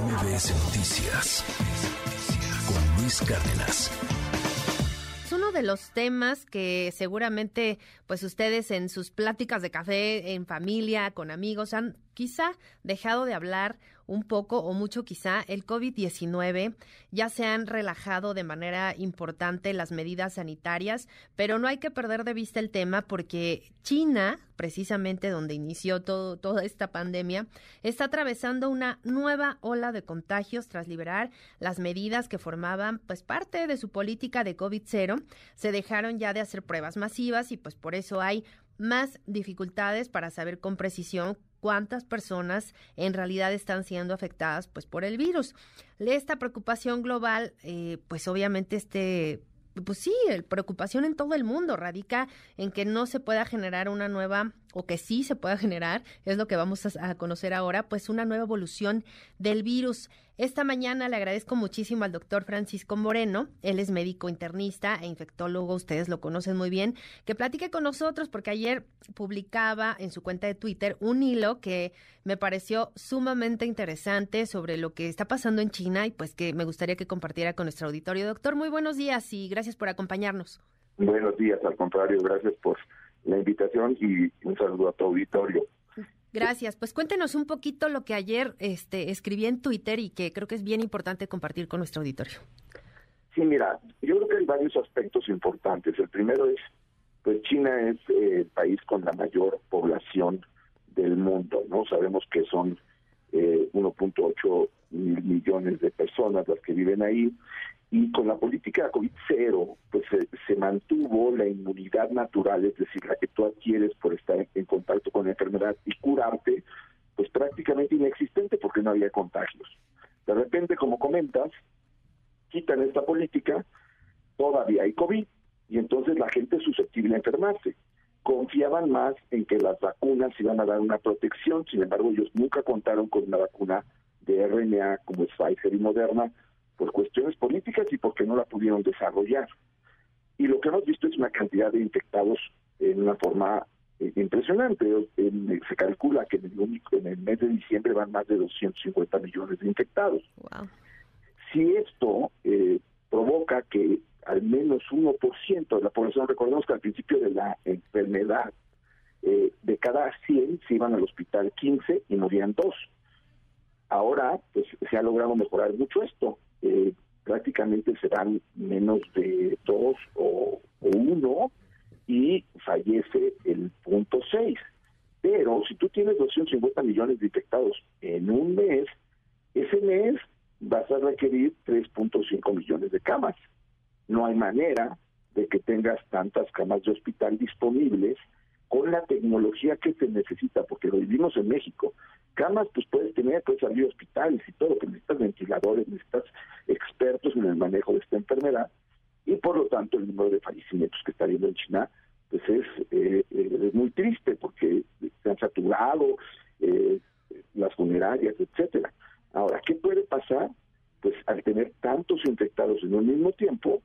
MBS Noticias con Luis Cárdenas. Es uno de los temas que seguramente pues ustedes en sus pláticas de café en familia, con amigos han quizá dejado de hablar un poco o mucho quizá el COVID-19. Ya se han relajado de manera importante las medidas sanitarias, pero no hay que perder de vista el tema porque China, precisamente donde inició todo, toda esta pandemia, está atravesando una nueva ola de contagios tras liberar las medidas que formaban pues parte de su política de COVID-0. Se dejaron ya de hacer pruebas masivas y pues por eso hay más dificultades para saber con precisión cuántas personas en realidad están siendo afectadas pues por el virus. Esta preocupación global, eh, pues obviamente este pues sí, el preocupación en todo el mundo radica en que no se pueda generar una nueva, o que sí se pueda generar, es lo que vamos a, conocer ahora, pues una nueva evolución del virus. Esta mañana le agradezco muchísimo al doctor Francisco Moreno, él es médico internista e infectólogo, ustedes lo conocen muy bien, que platique con nosotros porque ayer publicaba en su cuenta de Twitter un hilo que me pareció sumamente interesante sobre lo que está pasando en China y pues que me gustaría que compartiera con nuestro auditorio. Doctor, muy buenos días y gracias por acompañarnos. Buenos días, al contrario, gracias por la invitación y un saludo a tu auditorio. Gracias. Pues cuéntenos un poquito lo que ayer este, escribí en Twitter y que creo que es bien importante compartir con nuestro auditorio. Sí, mira, yo creo que hay varios aspectos importantes. El primero es, pues China es eh, el país con la mayor población del mundo, ¿no? Sabemos que son eh, 1.8 millones de personas las que viven ahí y con la política COVID-0 pues se, mantuvo la inmunidad natural, es decir, la que tú adquieres por estar en contacto con la enfermedad y curarte, pues prácticamente inexistente porque no había contagios. De repente, como comentas, quitan esta política, todavía hay COVID y entonces la gente es susceptible a enfermarse. Confiaban más en que las vacunas iban a dar una protección, sin embargo ellos nunca contaron con una vacuna de RNA como es Pfizer y Moderna, por cuestiones políticas y porque no la pudieron desarrollar. Y lo que hemos visto es una cantidad de infectados en una forma eh, impresionante. se calcula que en el, único, en el mes de diciembre van más de 250 millones de infectados. Si esto eh, provoca que al menos 1% de la población, recordemos que al principio de la enfermedad, eh, de cada 100 se iban al hospital 15 y morían dos. Ahora, pues se ha logrado mejorar mucho esto eh, prácticamente serán menos de dos o, uno y fallece el punto seis. Pero si tú tienes 250 millones de infectados en un mes, ese mes vas a requerir 3.5 millones de camas. No hay manera de que tengas tantas camas de hospital disponibles con la tecnología que se necesita, porque lo vivimos en México. Camas, pues puedes tener, puedes abrir hospitales y todo, pero necesitas ventiladores, necesitas expertos en el manejo de esta enfermedad, y por lo tanto el número de fallecimientos que está habiendo en China, pues es, eh, eh, muy triste, porque se han saturado eh, las funerarias, etcétera. Ahora, ¿qué puede pasar? Pues al tener tantos infectados en un mismo tiempo,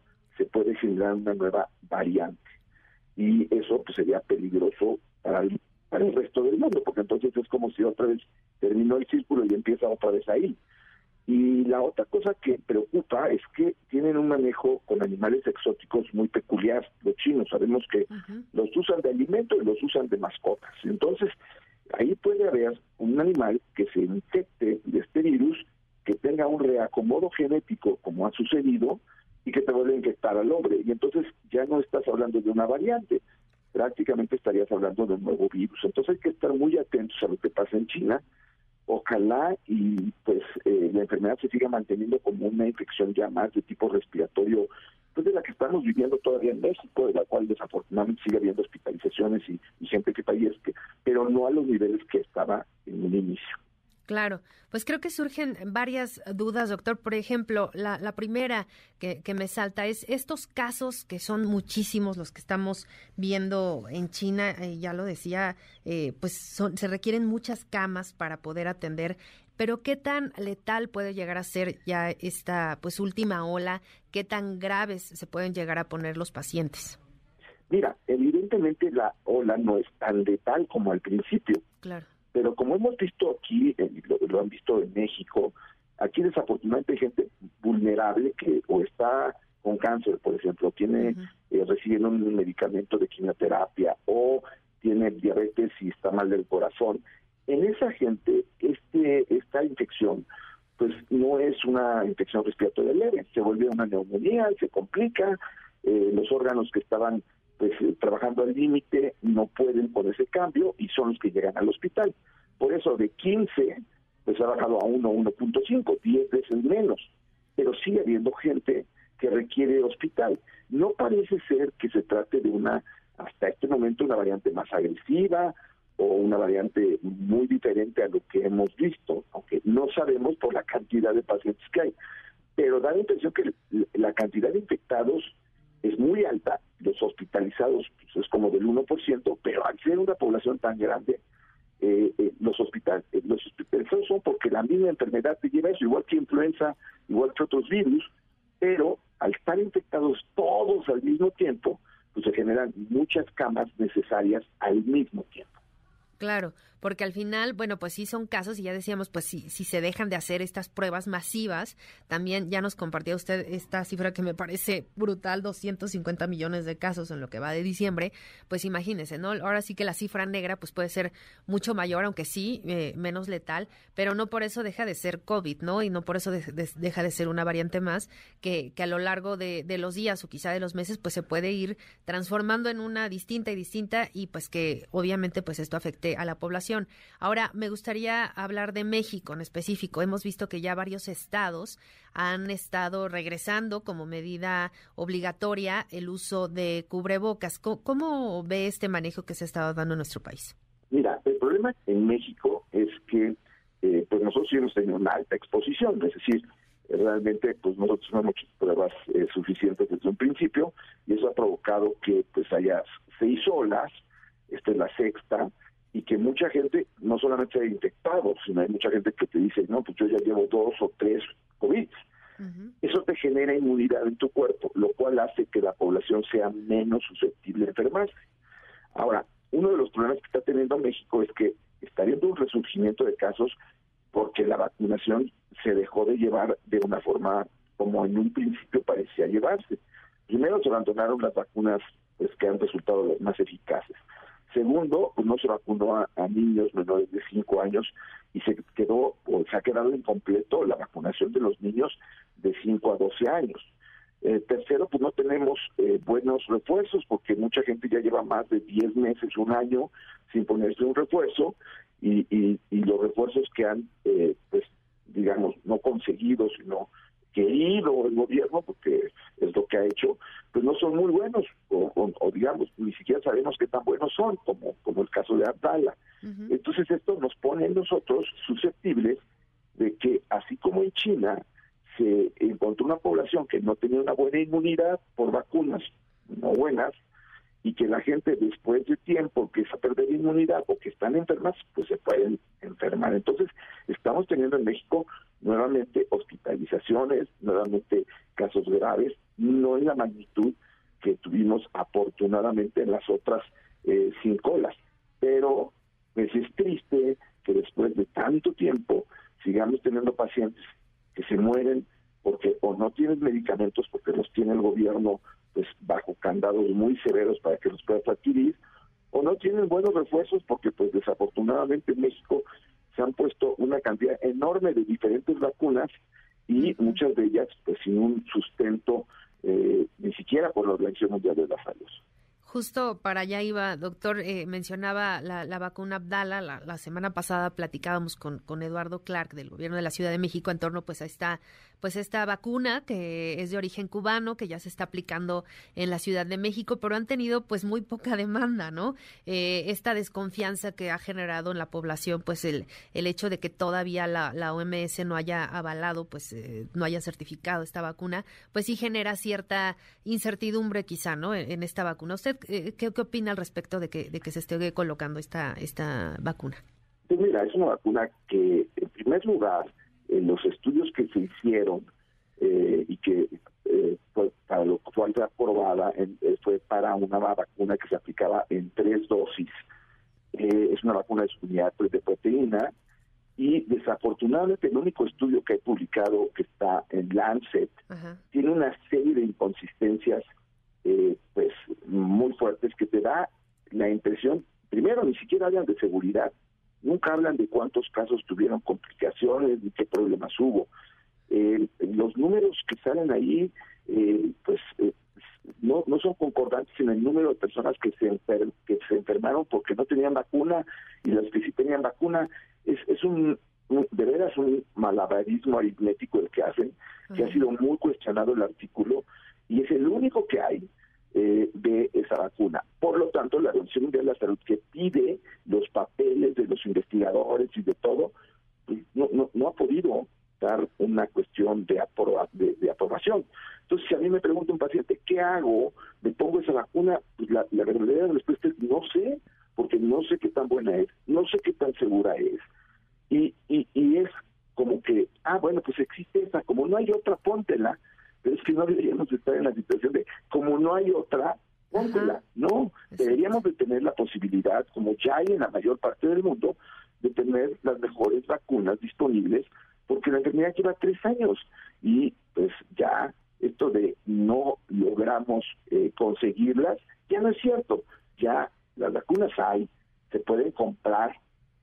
puede generar una nueva variante y eso pues sería peligroso para el, para el resto del mundo, porque entonces es como si otra vez terminó el círculo y empieza otra vez ahí. Y la otra cosa que preocupa es que tienen un manejo con animales exóticos muy peculiar, los chinos. Sabemos que los usan de alimento y los usan de mascotas. Entonces, ahí puede haber un animal que se infecte de este virus, que tenga un reacomodo genético, como ha sucedido, y que te vuelve a infectar al hombre. Y entonces ya no estás hablando de una variante, prácticamente estarías hablando de un nuevo virus. Entonces hay que estar muy atentos a lo que pasa en China. Ojalá y pues eh, la enfermedad se siga manteniendo como una infección ya más de tipo respiratorio, pues de la que estamos viviendo todavía en México, de la cual desafortunadamente sigue habiendo hospitalizaciones y, y gente que fallezca, pero no a los niveles que estaba en un inicio. Claro, pues creo que surgen varias dudas, doctor. Por ejemplo, la, primera que, me salta es estos casos que son muchísimos los que estamos viendo en China, eh, ya lo decía, eh, pues son, se requieren muchas camas para poder atender. Pero qué tan letal puede llegar a ser ya esta pues última ola, qué tan graves se pueden llegar a poner los pacientes. Mira, evidentemente la ola no es tan letal como al principio. Claro pero como hemos visto aquí, lo, han visto en México, Aquí desafortunadamente hay gente vulnerable que o está con cáncer, por ejemplo, tiene uh recibiendo un medicamento de quimioterapia o tiene diabetes y está mal del corazón. En esa gente, este esta infección pues no es una infección respiratoria leve, se vuelve una neumonía, se complica, eh, los órganos que estaban pues eh, trabajando al límite no pueden por ese cambio y son los que llegan al hospital. Por eso de 15 pues ha bajado a 1, 1.5, 10 veces menos, pero sigue habiendo gente que requiere hospital. No parece ser que se trate de una, hasta este momento, una variante más agresiva o una variante muy diferente a lo que hemos visto, aunque no sabemos por la cantidad de pacientes que hay. Pero da la impresión que la cantidad de infectados es muy alta, los hospitalizados pues, es como del 1%, pero al ser una población tan grande, eh, eh, los hospitales eh, los hospitalizados son porque la misma enfermedad te lleva eso, igual que influenza, igual que otros virus, pero al estar infectados todos al mismo tiempo, pues se generan muchas camas necesarias al mismo tiempo. Claro, porque al final, bueno, pues sí son casos y ya decíamos, pues si, si se dejan de hacer estas pruebas masivas, también ya nos compartía usted esta cifra que me parece brutal, 250 millones de casos en lo que va de diciembre, pues imagínense, ¿no? Ahora sí que la cifra negra pues puede ser mucho mayor, aunque sí, eh, menos letal, pero no por eso deja de ser COVID, ¿no? Y no por eso deja de ser una variante más que, que a lo largo de, de los días o quizá de los meses pues se puede ir transformando en una distinta y distinta y pues que obviamente pues esto afecte a la población Ahora, me gustaría hablar de México en específico. Hemos visto que ya varios estados han estado regresando como medida obligatoria el uso de cubrebocas. ¿Cómo, ve este manejo que se ha estado dando en nuestro país? Mira, el problema en México es que eh, pues nosotros sí hemos tenido una alta exposición, es decir, realmente pues nosotros no hemos hecho pruebas eh, suficientes desde un principio y eso ha provocado que pues haya seis olas, esta es la sexta, y que mucha gente no solamente se ha infectado, sino hay mucha gente que te dice, no, pues yo ya llevo dos o tres COVID. Eso te genera inmunidad en tu cuerpo, lo cual hace que la población sea menos susceptible a enfermarse. Ahora, uno de los problemas que está teniendo México es que está habiendo un resurgimiento de casos porque la vacunación se dejó de llevar de una forma como en un principio parecía llevarse. Primero se abandonaron las vacunas pues, que han resultado las más eficaces. Segundo, pues no se vacunó a, niños menores de 5 años y se quedó o se ha quedado incompleto la vacunación de los niños de 5 a 12 años. Eh, tercero, pues no tenemos eh, buenos refuerzos porque mucha gente ya lleva más de 10 meses, un año sin ponerse un refuerzo y, y, y los refuerzos que han, eh, pues digamos, no conseguido, sino querido el gobierno, porque es lo que ha hecho, pues no son muy buenos, o, digamos, ni siquiera sabemos qué tan buenos son, como, como el caso de Abdala. Entonces esto nos pone a nosotros susceptibles de que, así como en China, se encontró una población que no tenía una buena inmunidad por vacunas no buenas, y que la gente después de tiempo empieza a perder inmunidad o que están enfermas, pues se pueden enfermar. Entonces, estamos teniendo en México nuevamente hospitalizaciones, nuevamente casos graves, no en la magnitud que tuvimos afortunadamente en las otras eh, cinco olas. Pero pues es triste que después de tanto tiempo sigamos teniendo pacientes que se mueren porque o no tienen medicamentos porque los tiene el gobierno pues bajo candados muy severos para que los puedas adquirir o no tienen buenos refuerzos porque pues desafortunadamente en México se han puesto una cantidad enorme de diferentes vacunas y muchas de ellas pues sin un sustento eh, ni siquiera por la Organización Mundial de la Salud. Justo para allá iba, doctor, eh, mencionaba la, vacuna Abdala, la, semana pasada platicábamos con, con Eduardo Clark del gobierno de la Ciudad de México en torno pues a esta, pues esta vacuna que es de origen cubano, que ya se está aplicando en la Ciudad de México, pero han tenido pues muy poca demanda, ¿no? Eh, esta desconfianza que ha generado en la población pues el, el hecho de que todavía la, la OMS no haya avalado, pues eh, no haya certificado esta vacuna, pues sí genera cierta incertidumbre quizá, ¿no? En, en esta vacuna. ¿Usted eh, ¿qué, opina al respecto de que, de que se esté colocando esta, esta vacuna? Pues mira, es una vacuna que, en primer lugar, en los estudios que se hicieron eh, y que eh, fue para lo cual fue aprobada, fue para una vacuna que se aplicaba en tres dosis. es una vacuna de unidad de proteína y desafortunadamente el único estudio que he publicado que está en Lancet tiene una serie de inconsistencias eh, pues muy fuertes que te da la impresión, primero ni siquiera hablan de seguridad, nunca hablan de cuántos casos tuvieron complicaciones, ni qué problemas hubo. Eh, los números que salen ahí, eh, pues eh, no, no son concordantes en el número de personas que se, que se enfermaron porque no tenían vacuna y las que sí tenían vacuna. Es, es un, de veras un malabarismo aritmético el que hacen, que ha sido muy cuestionado el artículo y es el único que hay eh, de esa vacuna. Por lo tanto, la Organización Mundial de la Salud que pide los papeles de los investigadores y de todo, pues, no, no, no ha podido dar una cuestión de, de, aprobación. Entonces, si a mí me pregunta un paciente, ¿qué hago? ¿Me pongo esa vacuna? Pues la, la verdadera respuesta es no sé, porque no sé qué tan buena es, no sé qué tan segura es. Y, y, y es como que, ah, bueno, pues existe esa, como no hay otra, póntela. Es que no deberíamos estar en la situación de, como no hay otra, póntela. No, deberíamos de tener la posibilidad, como ya hay en la mayor parte del mundo, de tener las mejores vacunas disponibles porque la enfermedad lleva tres años y pues ya esto de no logramos eh, conseguirlas, ya no es cierto, ya las vacunas hay, se pueden comprar,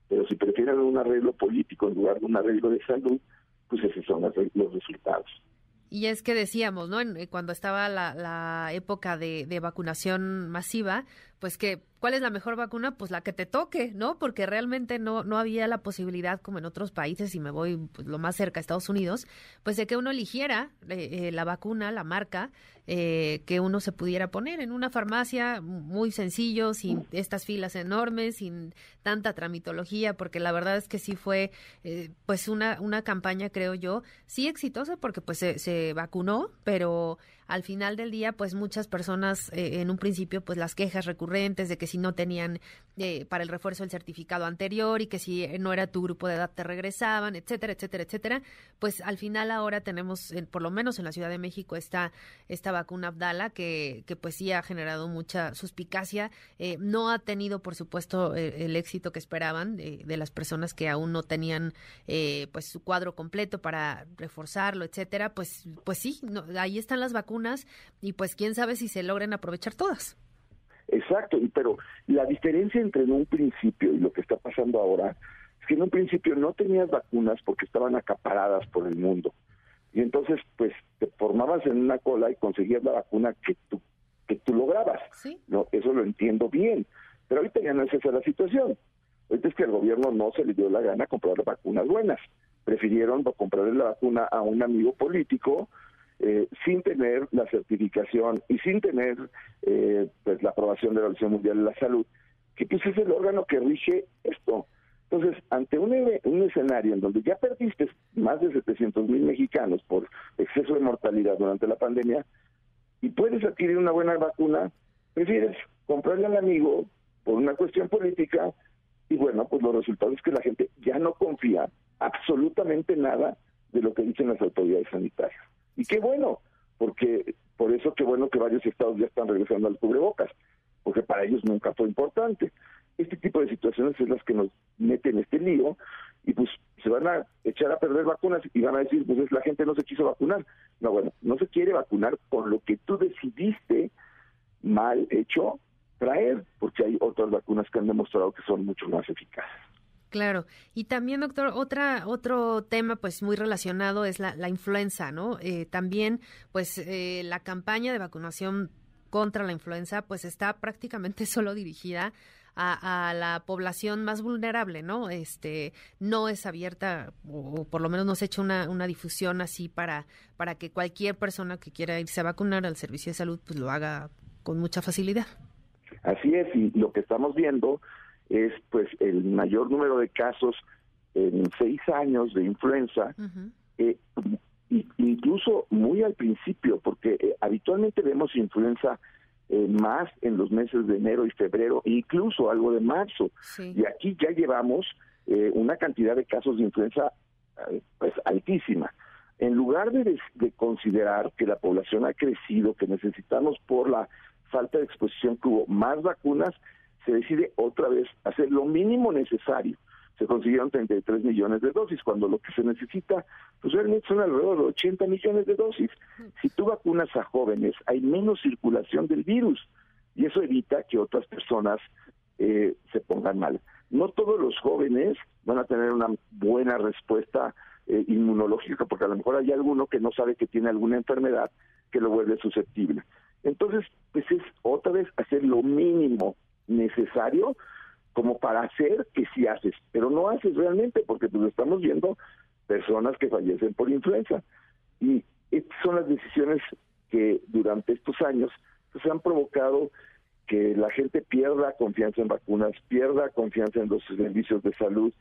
pero si prefieren un arreglo político en lugar de un arreglo de salud, pues esos son los resultados. Y es que decíamos, ¿no? En, cuando estaba la, la época de, de, vacunación masiva, pues que ¿cuál es la mejor vacuna? Pues la que te toque, ¿no? Porque realmente no, no había la posibilidad, como en otros países, y me voy pues, lo más cerca, Estados Unidos, pues de que uno eligiera eh, eh, la vacuna, la marca, eh, que uno se pudiera poner en una farmacia muy sencillo, sin estas filas enormes, sin tanta tramitología, porque la verdad es que sí fue pues una, una campaña, creo yo, sí exitosa, porque pues se, se vacunó, pero al final del día, pues muchas personas eh, en un principio, pues las quejas recurrentes de que si no tenían eh, para el refuerzo el certificado anterior y que si no era tu grupo de edad te regresaban, etcétera, etcétera, etcétera, pues al final ahora tenemos, por lo menos en la Ciudad de México, esta, esta vacuna Abdala que, que pues sí ha generado mucha suspicacia. Eh, no ha tenido, por supuesto, el éxito que esperaban de las personas que aún no tenían pues su cuadro completo para reforzarlo, etcétera. Pues, pues sí, ahí están las vacunas y pues quién sabe si se logren aprovechar todas. Exacto, pero la diferencia entre en un principio y lo que está pasando ahora es que en un principio no tenías vacunas porque estaban acaparadas por el mundo. Y entonces, pues, te formabas en una cola y conseguías la vacuna que tú, que tú lograbas. ¿Sí? No, eso lo entiendo bien. Pero ahorita ya no es esa la situación. Ahorita es que al gobierno no se le dio la gana comprar vacunas buenas. Prefirieron comprarle la vacuna a un amigo político eh, sin tener la certificación y sin tener eh, pues la aprobación de la Organización Mundial de la Salud, que pues es el órgano que rige esto. Entonces, ante un, un escenario en donde ya perdiste más de 700 mil mexicanos por exceso de mortalidad durante la pandemia y puedes adquirir una buena vacuna, prefieres comprarle al amigo por una cuestión política y bueno, pues los resultados es que la gente ya no confía absolutamente nada de lo que dicen las autoridades sanitarias. Y qué bueno, porque por eso qué bueno que varios estados ya están regresando al cubrebocas, porque para ellos nunca fue importante. Este tipo de situaciones es las que nos meten en este lío y pues se van a echar a perder vacunas y van a decir, pues la gente no se quiso vacunar. No, bueno, no se quiere vacunar por lo que tú decidiste mal hecho traer, porque hay otras vacunas que han demostrado que son mucho más eficaces. Claro. Y también, doctor, otra, otro tema pues muy relacionado es la, la influenza, ¿no? Eh, también pues eh, la campaña de vacunación contra la influenza pues está prácticamente solo dirigida a, la población más vulnerable, ¿no? Este, no es abierta, o, por lo menos no se ha hecho una, una, difusión así para, para que cualquier persona que quiera irse a vacunar al servicio de salud, pues lo haga con mucha facilidad. Así es, y lo que estamos viendo es pues el mayor número de casos en seis años de influenza, eh, incluso muy al principio, porque eh, habitualmente vemos influenza eh, más en los meses de enero y febrero, incluso algo de marzo. Y aquí ya llevamos una cantidad de casos de influenza pues altísima. En lugar de, de considerar que la población ha crecido, que necesitamos por la falta de exposición que hubo más vacunas, se decide otra vez hacer lo mínimo necesario se consiguieron 33 millones de dosis, cuando lo que se necesita, pues realmente son alrededor de 80 millones de dosis. Si tú vacunas a jóvenes, hay menos circulación del virus y eso evita que otras personas eh, se pongan mal. No todos los jóvenes van a tener una buena respuesta eh, inmunológica, porque a lo mejor hay alguno que no sabe que tiene alguna enfermedad que lo vuelve susceptible. Entonces, pues es otra vez hacer lo mínimo necesario como para hacer que sí haces, pero no haces realmente porque pues estamos viendo personas que fallecen por influenza. Y estas son las decisiones que durante estos años pues, han provocado que la gente pierda confianza en vacunas, pierda confianza en los servicios de salud,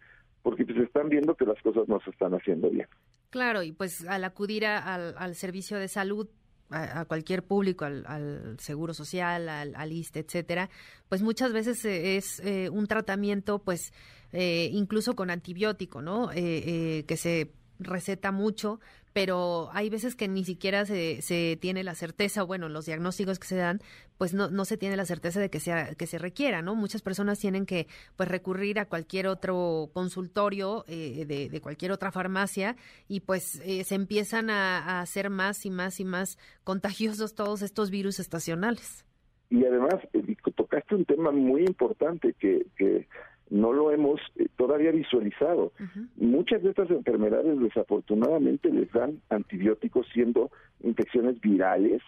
porque pues están viendo que las cosas no se están haciendo bien. Claro, y pues al acudir al servicio de salud a, cualquier público, al, seguro social, al, al ISTE, etcétera, pues muchas veces eh, es eh, un tratamiento, pues eh, incluso con antibiótico, ¿no? que se receta mucho, pero hay veces que ni siquiera se, se tiene la certeza, bueno, los diagnósticos que se dan, pues no, no se tiene la certeza de que sea que se requiera, ¿no? Muchas personas tienen que pues recurrir a cualquier otro consultorio eh, de, de, cualquier otra farmacia y pues eh, se empiezan a, a hacer más y más y más contagiosos todos estos virus estacionales. Y además, eh, tocaste un tema muy importante que, que no lo hemos eh, todavía visualizado. Muchas de estas enfermedades desafortunadamente les dan antibióticos siendo infecciones virales.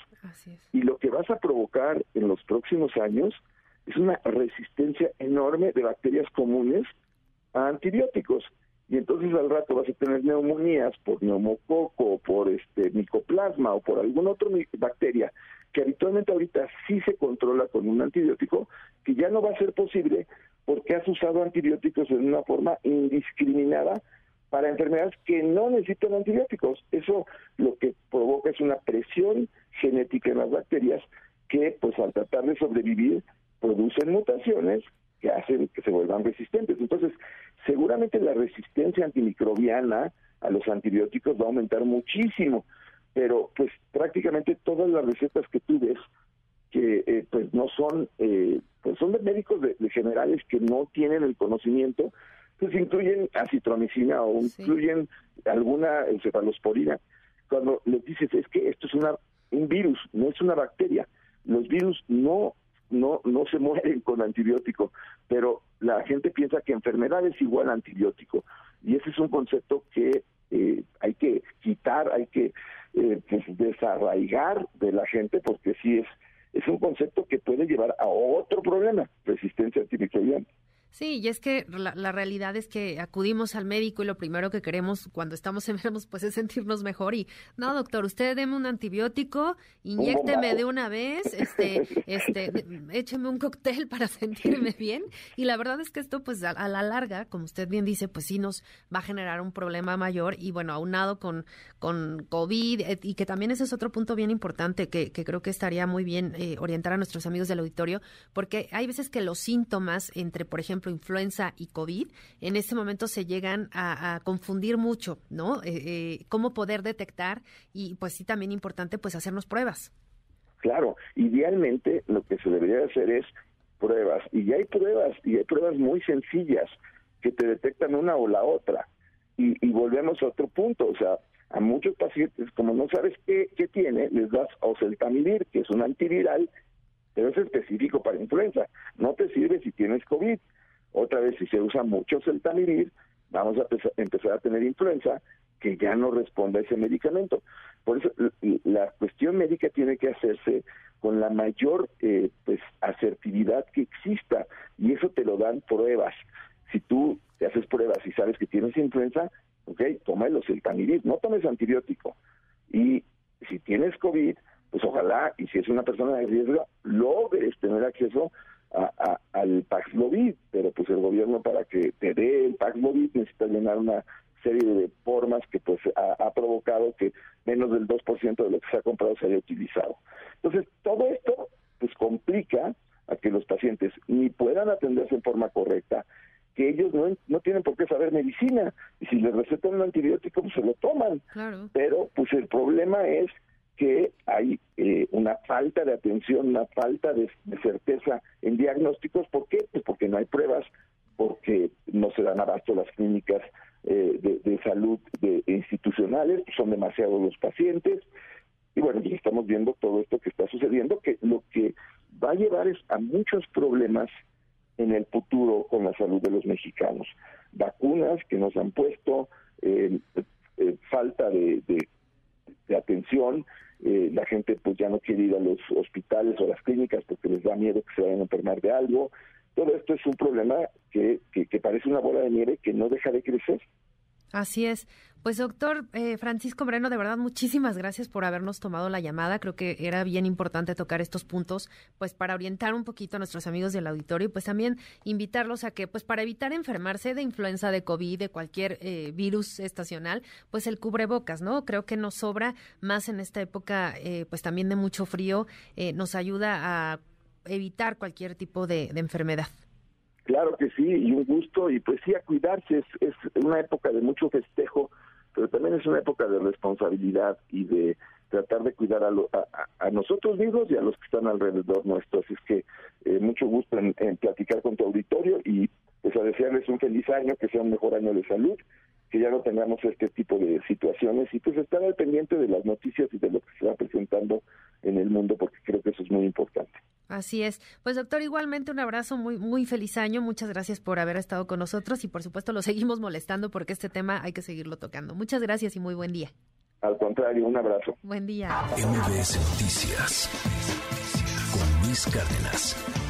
Y lo que vas a provocar en los próximos años es una resistencia enorme de bacterias comunes a antibióticos. Y entonces al rato vas a tener neumonías por neumococo, por este micoplasma o por alguna otra bacteria que habitualmente ahorita sí se controla con un antibiótico, que ya no va a ser posible porque has usado antibióticos en una forma indiscriminada para enfermedades que no necesitan antibióticos. Eso lo que provoca es una presión genética en las bacterias que, pues al tratar de sobrevivir, producen mutaciones que hacen que se vuelvan resistentes. Entonces, seguramente la resistencia antimicrobiana a los antibióticos va a aumentar muchísimo, pero pues prácticamente todas las recetas que tú ves que eh, pues no son eh, pues son de médicos de, generales que no tienen el conocimiento pues incluyen acitromicina o incluyen alguna encefalosporina. Cuando les dices es que esto es una un virus no es una bacteria los virus no no no se mueren con antibiótico pero la gente piensa que enfermedad es igual a antibiótico. Y ese es un concepto que eh, hay que quitar hay que pues, desarraigar de la gente porque sí es es un concepto que puede llevar a otro problema, resistencia antimicrobiana. Sí, y es que la, realidad es que acudimos al médico y lo primero que queremos cuando estamos enfermos pues es sentirnos mejor y no, doctor, usted deme un antibiótico, inyécteme de una vez, este, este, écheme un cóctel para sentirme bien y la verdad es que esto pues a, la larga, como usted bien dice, pues sí nos va a generar un problema mayor y bueno, aunado con, con COVID y que también ese es otro punto bien importante que, que creo que estaría muy bien eh, orientar a nuestros amigos del auditorio porque hay veces que los síntomas entre, por ejemplo, influenza y COVID, en este momento se llegan a, confundir mucho, ¿no? Eh, eh, cómo poder detectar y pues sí también importante pues hacernos pruebas. Claro, idealmente lo que se debería hacer es pruebas y ya hay pruebas y hay pruebas muy sencillas que te detectan una o la otra y, volvemos a otro punto, o sea, a muchos pacientes como no sabes qué, tiene, les das oseltamivir, que es un antiviral, pero es específico para influenza, no te sirve si tienes COVID. Otra vez, si se usa mucho celtamivir, vamos a empezar a tener influenza que ya no responde a ese medicamento. Por eso la cuestión médica tiene que hacerse con la mayor eh, pues asertividad que exista y eso te lo dan pruebas. Si tú te haces pruebas y sabes que tienes influenza, ok, toma el celtamivir, no tomes antibiótico. Y si tienes COVID, pues ojalá, y si es una persona de riesgo, logres tener acceso a, al Paxlovid, pero pues el gobierno para que te dé el Paxlovid necesita llenar una serie de formas que pues ha, provocado que menos del 2% de lo que se ha comprado se haya utilizado. Entonces, todo esto pues complica a que los pacientes ni puedan atenderse en forma correcta, que ellos no, no tienen por qué saber medicina, y si les recetan un antibiótico, pues se lo toman. Pero pues el problema es que hay eh, una falta de atención, una falta de, certeza en diagnósticos. ¿Por qué? Pues porque no hay pruebas porque no se dan abasto las clínicas eh, de, salud de, institucionales, son demasiados los pacientes. Y bueno, estamos viendo todo esto que está sucediendo, que lo que va a llevar es a muchos problemas en el futuro con la salud de los mexicanos. Vacunas que nos han puesto, eh, eh, falta de, atención, eh, la gente pues ya no quiere ir a los hospitales o las clínicas porque les da miedo que se vayan a enfermar de algo. Todo esto es un problema que, que parece una bola de nieve que no deja de crecer. Así es. Pues doctor eh, Francisco Moreno, de verdad muchísimas gracias por habernos tomado la llamada. Creo que era bien importante tocar estos puntos, pues para orientar un poquito a nuestros amigos del auditorio y pues también invitarlos a que, pues para evitar enfermarse de influenza, de COVID, de cualquier eh, virus estacional, pues el cubrebocas, ¿no? Creo que nos sobra más en esta época, eh, pues también de mucho frío, nos ayuda a evitar cualquier tipo de enfermedad. Claro que sí, y un gusto, y pues sí, a cuidarse, es, una época de mucho festejo, pero también es una época de responsabilidad y de tratar de cuidar a, a, nosotros mismos y a los que están alrededor nuestro. Así es que eh, mucho gusto en, platicar con tu auditorio y pues a desearles un feliz año, que sea un mejor año de salud, que ya no tengamos este tipo de situaciones y pues estar al pendiente de las noticias y de lo que se va presentando en el mundo, porque creo que eso es muy importante. Así es. Pues doctor, igualmente un abrazo, muy, muy feliz año. Muchas gracias por haber estado con nosotros y por supuesto lo seguimos molestando porque este tema hay que seguirlo tocando. Muchas gracias y muy buen día. Al contrario, un abrazo. Buen día. MBS Noticias con Luis Cárdenas.